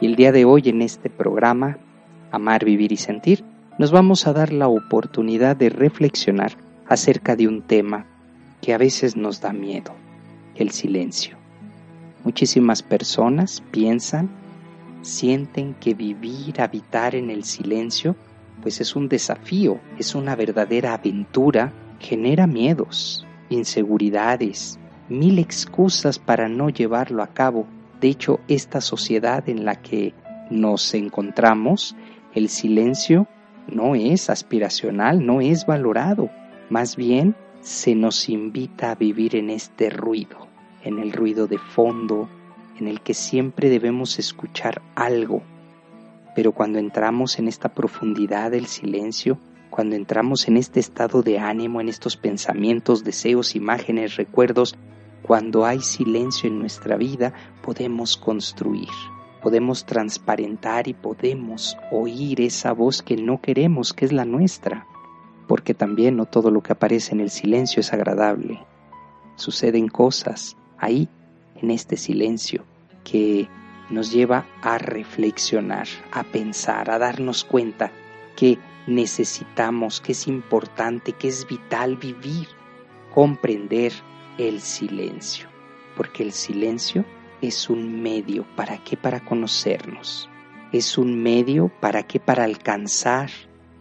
y el día de hoy en este programa, Amar, Vivir y Sentir, nos vamos a dar la oportunidad de reflexionar acerca de un tema que a veces nos da miedo, el silencio. Muchísimas personas piensan, sienten que vivir, habitar en el silencio, pues es un desafío, es una verdadera aventura, genera miedos, inseguridades, mil excusas para no llevarlo a cabo. De hecho, esta sociedad en la que nos encontramos, el silencio no es aspiracional, no es valorado. Más bien, se nos invita a vivir en este ruido, en el ruido de fondo, en el que siempre debemos escuchar algo. Pero cuando entramos en esta profundidad del silencio, cuando entramos en este estado de ánimo, en estos pensamientos, deseos, imágenes, recuerdos, cuando hay silencio en nuestra vida, podemos construir, podemos transparentar y podemos oír esa voz que no queremos, que es la nuestra porque también no todo lo que aparece en el silencio es agradable. Suceden cosas ahí, en este silencio, que nos lleva a reflexionar, a pensar, a darnos cuenta que necesitamos, que es importante, que es vital vivir, comprender el silencio, porque el silencio es un medio, ¿para qué? Para conocernos. Es un medio, ¿para qué? Para alcanzar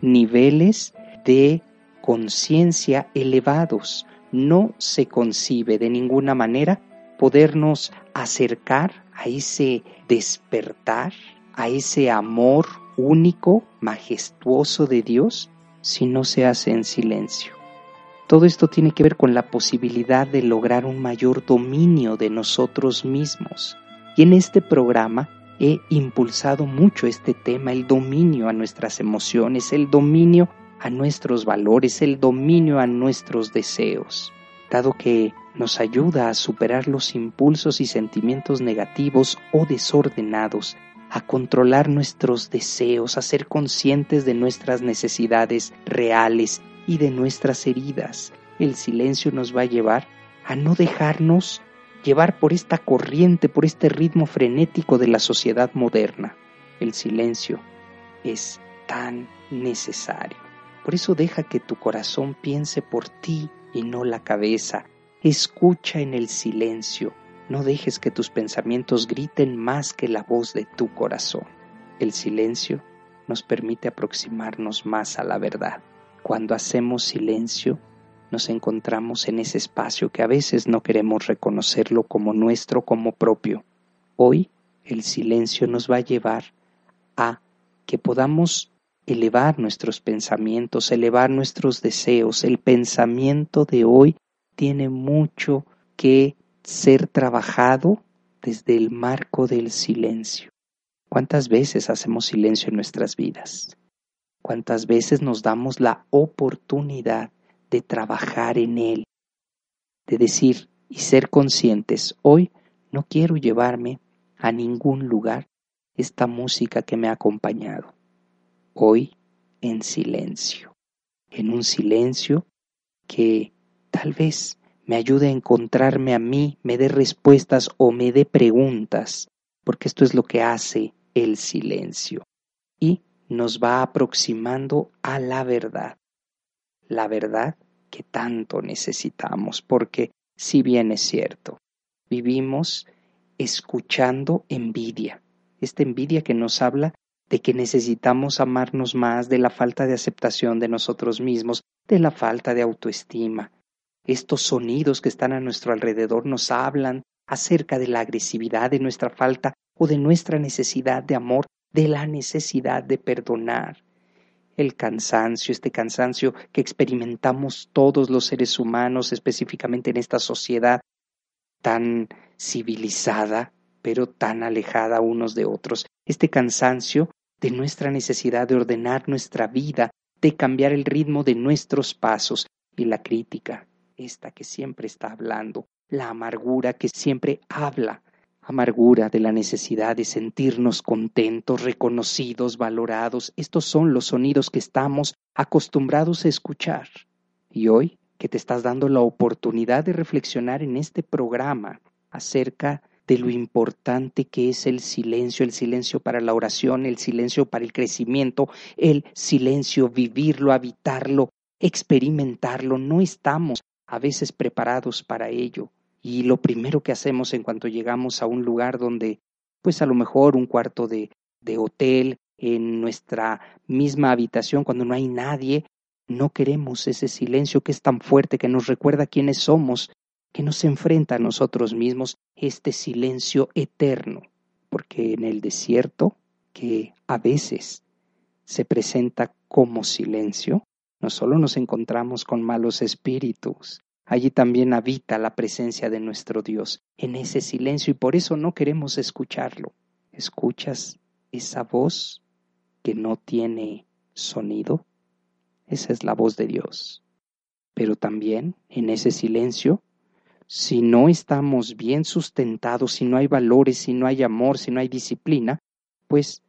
niveles de conciencia elevados. No se concibe de ninguna manera podernos acercar a ese despertar, a ese amor único, majestuoso de Dios, si no se hace en silencio. Todo esto tiene que ver con la posibilidad de lograr un mayor dominio de nosotros mismos. Y en este programa he impulsado mucho este tema, el dominio a nuestras emociones, el dominio a nuestros valores, el dominio a nuestros deseos, dado que nos ayuda a superar los impulsos y sentimientos negativos o desordenados, a controlar nuestros deseos, a ser conscientes de nuestras necesidades reales y de nuestras heridas. El silencio nos va a llevar a no dejarnos llevar por esta corriente, por este ritmo frenético de la sociedad moderna. El silencio es tan necesario. Por eso deja que tu corazón piense por ti y no la cabeza. Escucha en el silencio. No dejes que tus pensamientos griten más que la voz de tu corazón. El silencio nos permite aproximarnos más a la verdad. Cuando hacemos silencio, nos encontramos en ese espacio que a veces no queremos reconocerlo como nuestro, como propio. Hoy el silencio nos va a llevar a que podamos elevar nuestros pensamientos, elevar nuestros deseos. El pensamiento de hoy tiene mucho que ser trabajado desde el marco del silencio. ¿Cuántas veces hacemos silencio en nuestras vidas? ¿Cuántas veces nos damos la oportunidad de trabajar en él? De decir y ser conscientes, hoy no quiero llevarme a ningún lugar esta música que me ha acompañado hoy en silencio, en un silencio que tal vez me ayude a encontrarme a mí, me dé respuestas o me dé preguntas, porque esto es lo que hace el silencio y nos va aproximando a la verdad, la verdad que tanto necesitamos, porque si bien es cierto, vivimos escuchando envidia, esta envidia que nos habla de que necesitamos amarnos más, de la falta de aceptación de nosotros mismos, de la falta de autoestima. Estos sonidos que están a nuestro alrededor nos hablan acerca de la agresividad, de nuestra falta o de nuestra necesidad de amor, de la necesidad de perdonar. El cansancio, este cansancio que experimentamos todos los seres humanos, específicamente en esta sociedad tan civilizada, pero tan alejada unos de otros. Este cansancio de nuestra necesidad de ordenar nuestra vida, de cambiar el ritmo de nuestros pasos y la crítica, esta que siempre está hablando, la amargura que siempre habla, amargura de la necesidad de sentirnos contentos, reconocidos, valorados. Estos son los sonidos que estamos acostumbrados a escuchar. Y hoy que te estás dando la oportunidad de reflexionar en este programa acerca de lo importante que es el silencio, el silencio para la oración, el silencio para el crecimiento, el silencio, vivirlo, habitarlo, experimentarlo. No estamos a veces preparados para ello. Y lo primero que hacemos en cuanto llegamos a un lugar donde, pues a lo mejor un cuarto de, de hotel, en nuestra misma habitación, cuando no hay nadie, no queremos ese silencio que es tan fuerte, que nos recuerda quiénes somos, que nos enfrenta a nosotros mismos este silencio eterno, porque en el desierto, que a veces se presenta como silencio, no solo nos encontramos con malos espíritus, allí también habita la presencia de nuestro Dios en ese silencio y por eso no queremos escucharlo. ¿Escuchas esa voz que no tiene sonido? Esa es la voz de Dios. Pero también en ese silencio si no estamos bien sustentados, si no hay valores, si no hay amor, si no hay disciplina, pues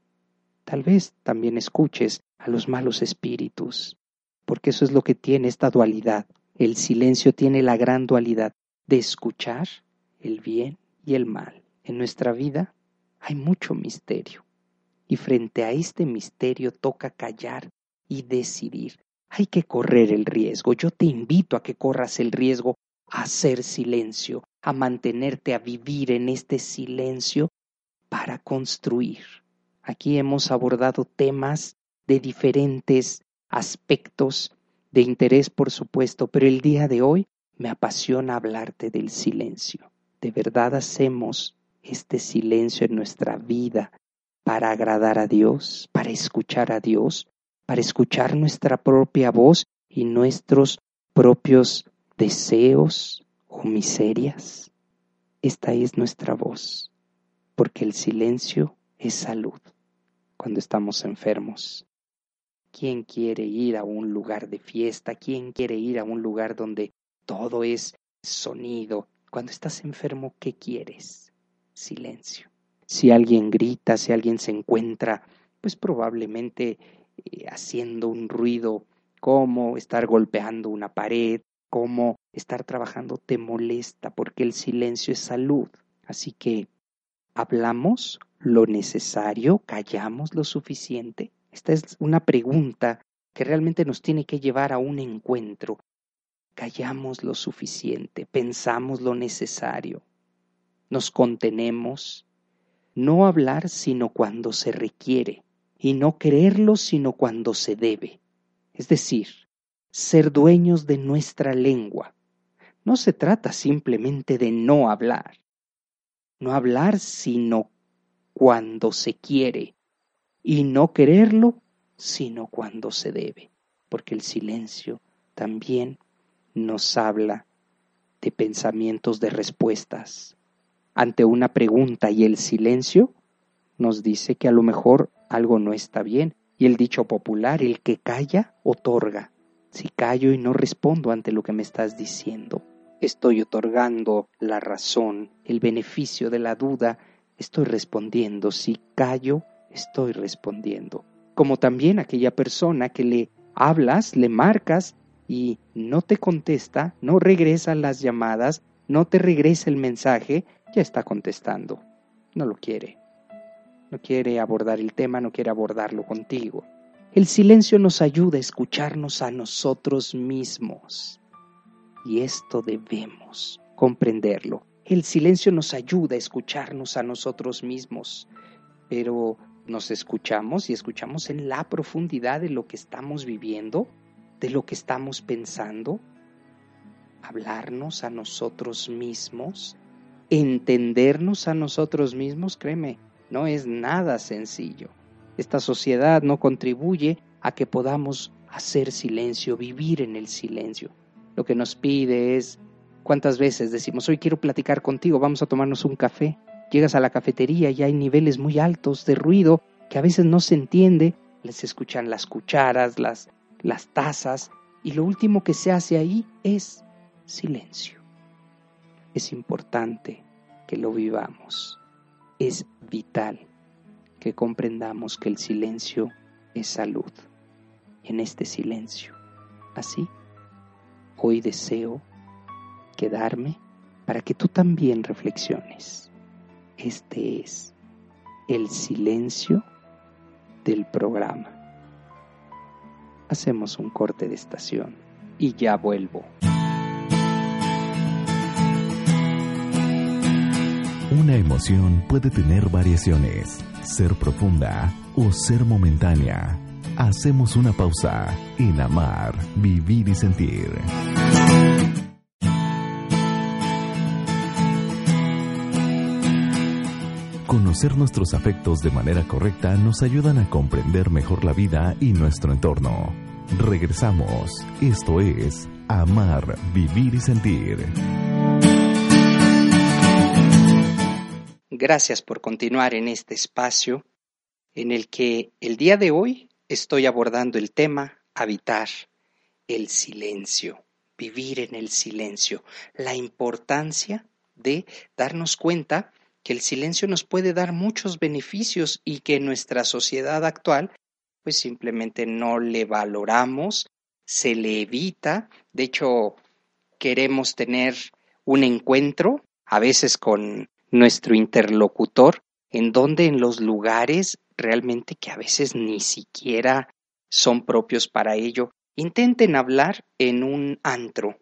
tal vez también escuches a los malos espíritus, porque eso es lo que tiene esta dualidad. El silencio tiene la gran dualidad de escuchar el bien y el mal. En nuestra vida hay mucho misterio y frente a este misterio toca callar y decidir. Hay que correr el riesgo. Yo te invito a que corras el riesgo a hacer silencio, a mantenerte, a vivir en este silencio para construir. Aquí hemos abordado temas de diferentes aspectos de interés, por supuesto, pero el día de hoy me apasiona hablarte del silencio. ¿De verdad hacemos este silencio en nuestra vida para agradar a Dios, para escuchar a Dios, para escuchar nuestra propia voz y nuestros propios deseos o miserias. Esta es nuestra voz, porque el silencio es salud cuando estamos enfermos. ¿Quién quiere ir a un lugar de fiesta? ¿Quién quiere ir a un lugar donde todo es sonido? Cuando estás enfermo, ¿qué quieres? Silencio. Si alguien grita, si alguien se encuentra, pues probablemente eh, haciendo un ruido como estar golpeando una pared, cómo estar trabajando te molesta porque el silencio es salud. Así que hablamos lo necesario, callamos lo suficiente. Esta es una pregunta que realmente nos tiene que llevar a un encuentro. Callamos lo suficiente, pensamos lo necesario, nos contenemos, no hablar sino cuando se requiere y no creerlo sino cuando se debe. Es decir, ser dueños de nuestra lengua. No se trata simplemente de no hablar. No hablar sino cuando se quiere y no quererlo sino cuando se debe, porque el silencio también nos habla de pensamientos de respuestas. Ante una pregunta y el silencio nos dice que a lo mejor algo no está bien. Y el dicho popular, el que calla, otorga. Si callo y no respondo ante lo que me estás diciendo, estoy otorgando la razón, el beneficio de la duda, estoy respondiendo. Si callo, estoy respondiendo. Como también aquella persona que le hablas, le marcas y no te contesta, no regresa las llamadas, no te regresa el mensaje, ya está contestando. No lo quiere. No quiere abordar el tema, no quiere abordarlo contigo. El silencio nos ayuda a escucharnos a nosotros mismos. Y esto debemos comprenderlo. El silencio nos ayuda a escucharnos a nosotros mismos, pero nos escuchamos y escuchamos en la profundidad de lo que estamos viviendo, de lo que estamos pensando, hablarnos a nosotros mismos, entendernos a nosotros mismos, créeme, no es nada sencillo. Esta sociedad no contribuye a que podamos hacer silencio, vivir en el silencio. Lo que nos pide es, ¿cuántas veces decimos, hoy quiero platicar contigo, vamos a tomarnos un café? Llegas a la cafetería y hay niveles muy altos de ruido que a veces no se entiende, les escuchan las cucharas, las, las tazas, y lo último que se hace ahí es silencio. Es importante que lo vivamos. Es vital que comprendamos que el silencio es salud. Y en este silencio, así, hoy deseo quedarme para que tú también reflexiones. Este es el silencio del programa. Hacemos un corte de estación y ya vuelvo. Una emoción puede tener variaciones, ser profunda o ser momentánea. Hacemos una pausa en amar, vivir y sentir. Conocer nuestros afectos de manera correcta nos ayudan a comprender mejor la vida y nuestro entorno. Regresamos. Esto es Amar, Vivir y Sentir. Gracias por continuar en este espacio en el que el día de hoy estoy abordando el tema habitar el silencio, vivir en el silencio, la importancia de darnos cuenta que el silencio nos puede dar muchos beneficios y que en nuestra sociedad actual pues simplemente no le valoramos, se le evita, de hecho queremos tener un encuentro a veces con nuestro interlocutor, en donde en los lugares realmente que a veces ni siquiera son propios para ello, intenten hablar en un antro,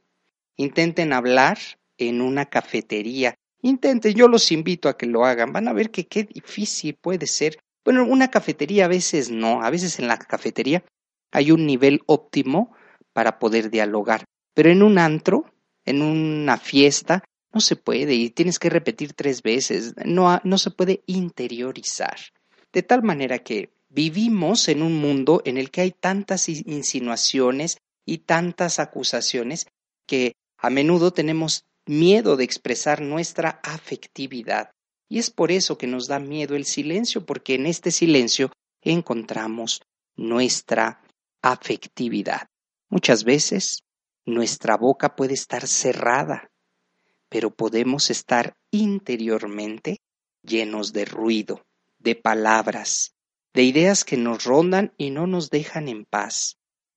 intenten hablar en una cafetería, intenten, yo los invito a que lo hagan, van a ver que qué difícil puede ser. Bueno, una cafetería a veces no, a veces en la cafetería hay un nivel óptimo para poder dialogar, pero en un antro, en una fiesta, no se puede y tienes que repetir tres veces, no, no se puede interiorizar. De tal manera que vivimos en un mundo en el que hay tantas insinuaciones y tantas acusaciones que a menudo tenemos miedo de expresar nuestra afectividad. Y es por eso que nos da miedo el silencio, porque en este silencio encontramos nuestra afectividad. Muchas veces nuestra boca puede estar cerrada pero podemos estar interiormente llenos de ruido, de palabras, de ideas que nos rondan y no nos dejan en paz,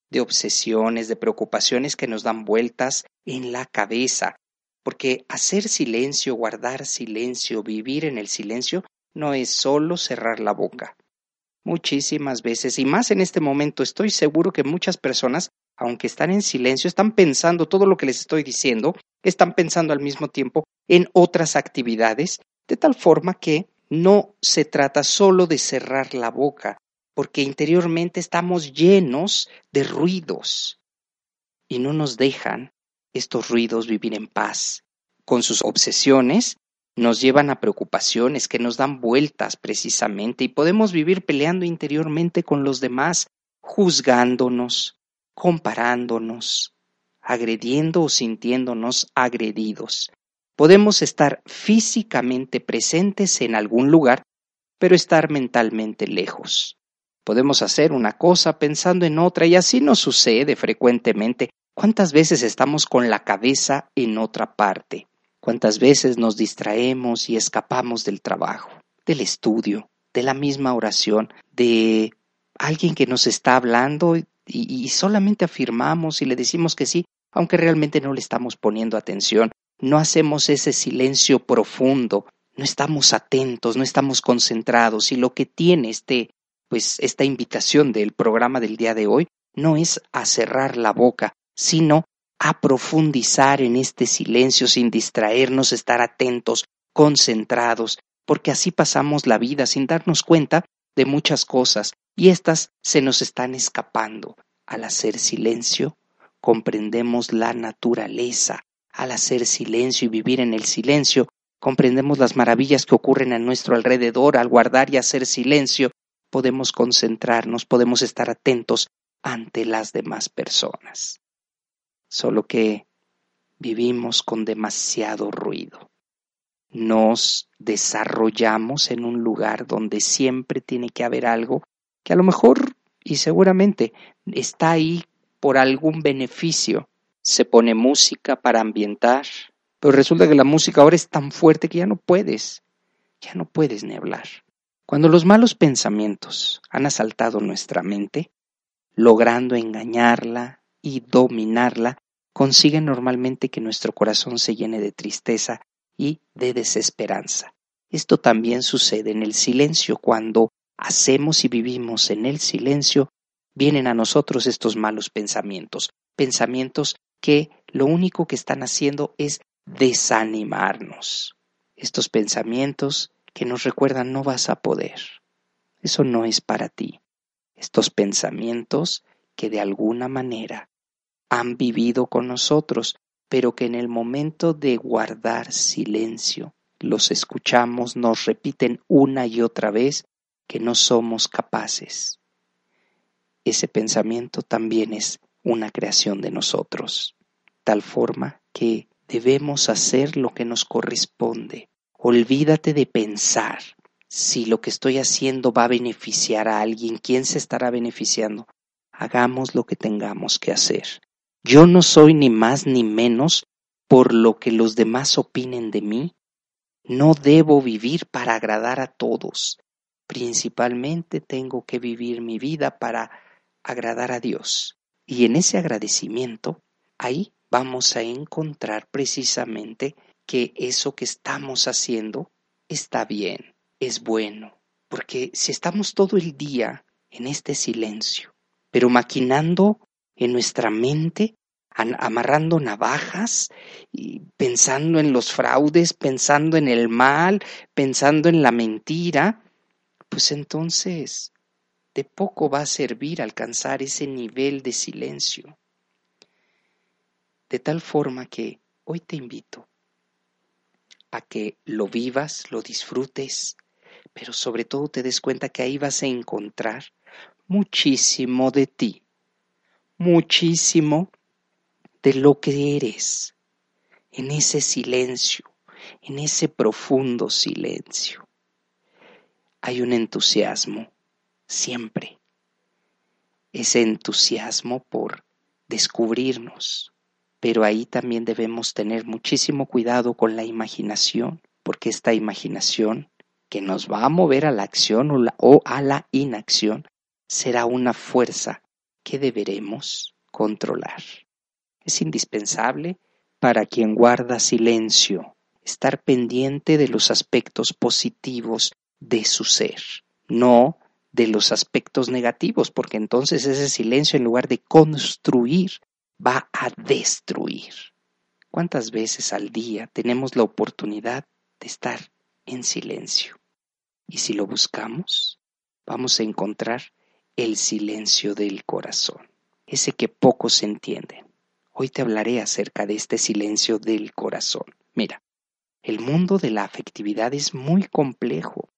de obsesiones, de preocupaciones que nos dan vueltas en la cabeza, porque hacer silencio, guardar silencio, vivir en el silencio, no es solo cerrar la boca. Muchísimas veces, y más en este momento, estoy seguro que muchas personas, aunque están en silencio, están pensando todo lo que les estoy diciendo están pensando al mismo tiempo en otras actividades, de tal forma que no se trata solo de cerrar la boca, porque interiormente estamos llenos de ruidos y no nos dejan estos ruidos vivir en paz. Con sus obsesiones nos llevan a preocupaciones que nos dan vueltas precisamente y podemos vivir peleando interiormente con los demás, juzgándonos, comparándonos, agrediendo o sintiéndonos agredidos. Podemos estar físicamente presentes en algún lugar, pero estar mentalmente lejos. Podemos hacer una cosa pensando en otra y así nos sucede frecuentemente. ¿Cuántas veces estamos con la cabeza en otra parte? ¿Cuántas veces nos distraemos y escapamos del trabajo, del estudio, de la misma oración, de alguien que nos está hablando y, solamente afirmamos y le decimos que sí, aunque realmente no le estamos poniendo atención, no hacemos ese silencio profundo, no estamos atentos, no estamos concentrados y lo que tiene este pues esta invitación del programa del día de hoy no es a cerrar la boca, sino a profundizar en este silencio sin distraernos, estar atentos, concentrados, porque así pasamos la vida sin darnos cuenta de muchas cosas y éstas se nos están escapando. Al hacer silencio, comprendemos la naturaleza. Al hacer silencio y vivir en el silencio, comprendemos las maravillas que ocurren a nuestro alrededor. Al guardar y hacer silencio, podemos concentrarnos, podemos estar atentos ante las demás personas solo que vivimos con demasiado ruido. Nos desarrollamos en un lugar donde siempre tiene que haber algo que a lo mejor y seguramente está ahí por algún beneficio. Se pone música para ambientar, pero resulta que la música ahora es tan fuerte que ya no puedes, ya no puedes ni hablar. Cuando los malos pensamientos han asaltado nuestra mente, logrando engañarla, y dominarla consigue normalmente que nuestro corazón se llene de tristeza y de desesperanza. Esto también sucede en el silencio. Cuando hacemos y vivimos en el silencio, vienen a nosotros estos malos pensamientos, pensamientos que lo único que están haciendo es desanimarnos. Estos pensamientos que nos recuerdan no vas a poder. Eso no es para ti. Estos pensamientos que de alguna manera han vivido con nosotros, pero que en el momento de guardar silencio los escuchamos, nos repiten una y otra vez que no somos capaces. Ese pensamiento también es una creación de nosotros, tal forma que debemos hacer lo que nos corresponde. Olvídate de pensar si lo que estoy haciendo va a beneficiar a alguien, quién se estará beneficiando. Hagamos lo que tengamos que hacer. Yo no soy ni más ni menos por lo que los demás opinen de mí. No debo vivir para agradar a todos. Principalmente tengo que vivir mi vida para agradar a Dios. Y en ese agradecimiento, ahí vamos a encontrar precisamente que eso que estamos haciendo está bien, es bueno. Porque si estamos todo el día en este silencio, pero maquinando en nuestra mente, amarrando navajas y pensando en los fraudes, pensando en el mal, pensando en la mentira, pues entonces de poco va a servir alcanzar ese nivel de silencio. De tal forma que hoy te invito a que lo vivas, lo disfrutes, pero sobre todo te des cuenta que ahí vas a encontrar muchísimo de ti muchísimo de lo que eres en ese silencio, en ese profundo silencio. Hay un entusiasmo siempre, ese entusiasmo por descubrirnos, pero ahí también debemos tener muchísimo cuidado con la imaginación, porque esta imaginación que nos va a mover a la acción o, a la inacción será una fuerza que deberemos controlar. Es indispensable para quien guarda silencio estar pendiente de los aspectos positivos de su ser, no de los aspectos negativos, porque entonces ese silencio en lugar de construir va a destruir. ¿Cuántas veces al día tenemos la oportunidad de estar en silencio? Y si lo buscamos, vamos a encontrar el silencio del corazón, ese que pocos entienden. Hoy te hablaré acerca de este silencio del corazón. Mira, el mundo de la afectividad es muy complejo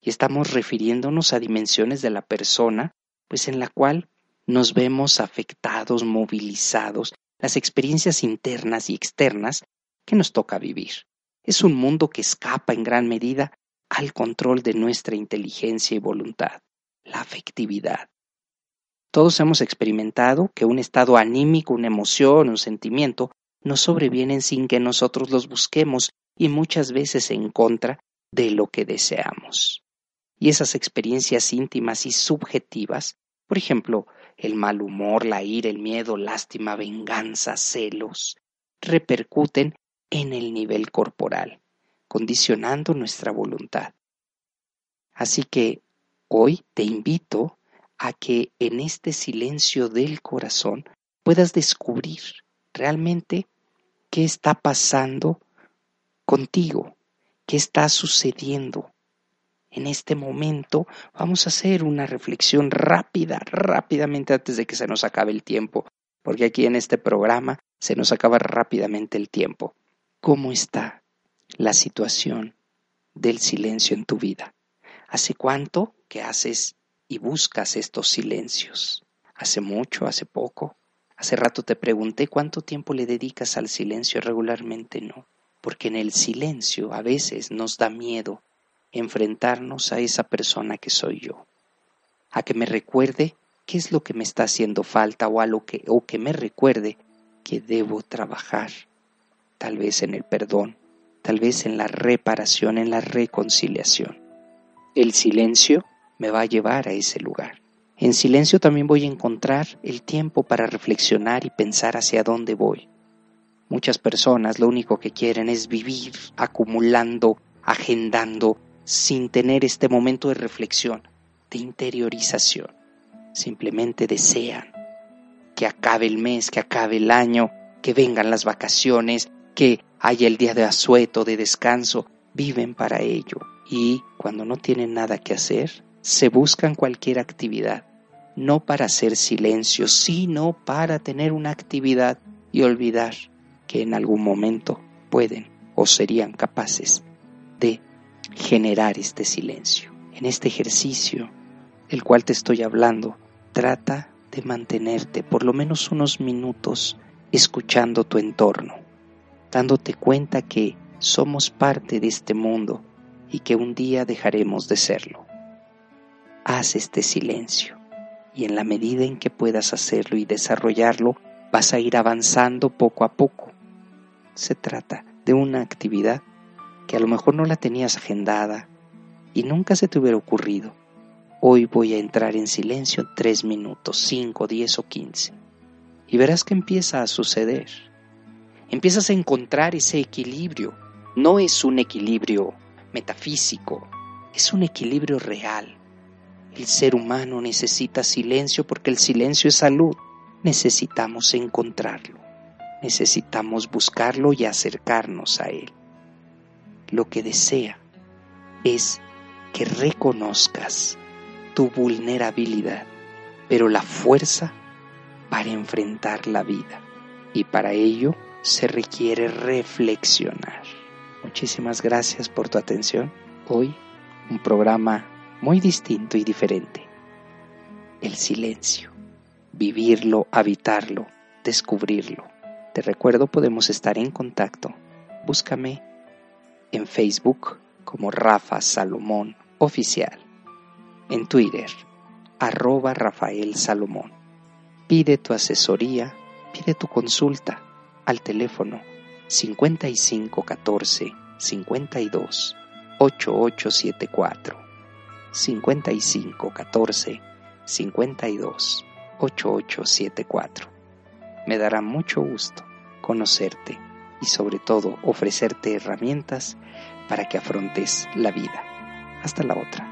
y estamos refiriéndonos a dimensiones de la persona, pues en la cual nos vemos afectados, movilizados, las experiencias internas y externas que nos toca vivir. Es un mundo que escapa en gran medida al control de nuestra inteligencia y voluntad la afectividad. Todos hemos experimentado que un estado anímico, una emoción, un sentimiento, nos sobrevienen sin que nosotros los busquemos y muchas veces en contra de lo que deseamos. Y esas experiencias íntimas y subjetivas, por ejemplo, el mal humor, la ira, el miedo, lástima, venganza, celos, repercuten en el nivel corporal, condicionando nuestra voluntad. Así que Hoy te invito a que en este silencio del corazón puedas descubrir realmente qué está pasando contigo, qué está sucediendo. En este momento vamos a hacer una reflexión rápida, rápidamente antes de que se nos acabe el tiempo, porque aquí en este programa se nos acaba rápidamente el tiempo. ¿Cómo está la situación del silencio en tu vida? ¿Hace cuánto que haces y buscas estos silencios? ¿Hace mucho? ¿Hace poco? Hace rato te pregunté cuánto tiempo le dedicas al silencio regularmente no, porque en el silencio a veces nos da miedo enfrentarnos a esa persona que soy yo, a que me recuerde qué es lo que me está haciendo falta o a lo que o que me recuerde que debo trabajar, tal vez en el perdón, tal vez en la reparación, en la reconciliación. El silencio me va a llevar a ese lugar. En silencio también voy a encontrar el tiempo para reflexionar y pensar hacia dónde voy. Muchas personas lo único que quieren es vivir acumulando, agendando, sin tener este momento de reflexión, de interiorización. Simplemente desean que acabe el mes, que acabe el año, que vengan las vacaciones, que haya el día de asueto, de descanso. Viven para ello y cuando no tienen nada que hacer, se buscan cualquier actividad, no para hacer silencio, sino para tener una actividad y olvidar que en algún momento pueden o serían capaces de generar este silencio. En este ejercicio, el cual te estoy hablando, trata de mantenerte por lo menos unos minutos escuchando tu entorno, dándote cuenta que somos parte de este mundo y que un día dejaremos de serlo. Haz este silencio y en la medida en que puedas hacerlo y desarrollarlo, vas a ir avanzando poco a poco. Se trata de una actividad que a lo mejor no la tenías agendada y nunca se te hubiera ocurrido. Hoy voy a entrar en silencio tres minutos, cinco, diez o quince. Y verás que empieza a suceder. Empiezas a encontrar ese equilibrio. No es un equilibrio metafísico, es un equilibrio real. El ser humano necesita silencio porque el silencio es salud. Necesitamos encontrarlo. Necesitamos buscarlo y acercarnos a él lo que desea es que reconozcas tu vulnerabilidad, pero la fuerza para enfrentar la vida. Y para ello se requiere reflexionar. Muchísimas gracias por tu atención. Hoy un programa muy distinto y diferente. El silencio. Vivirlo, habitarlo, descubrirlo. Te recuerdo, podemos estar en contacto. Búscame en Facebook como Rafa Salomón Oficial, en Twitter, arroba Rafael Salomón. Pide tu asesoría, pide tu consulta al teléfono 5514 52 8874 5514 52 8874. Me dará mucho gusto conocerte y sobre todo ofrecerte herramientas para que afrontes la vida. Hasta la otra.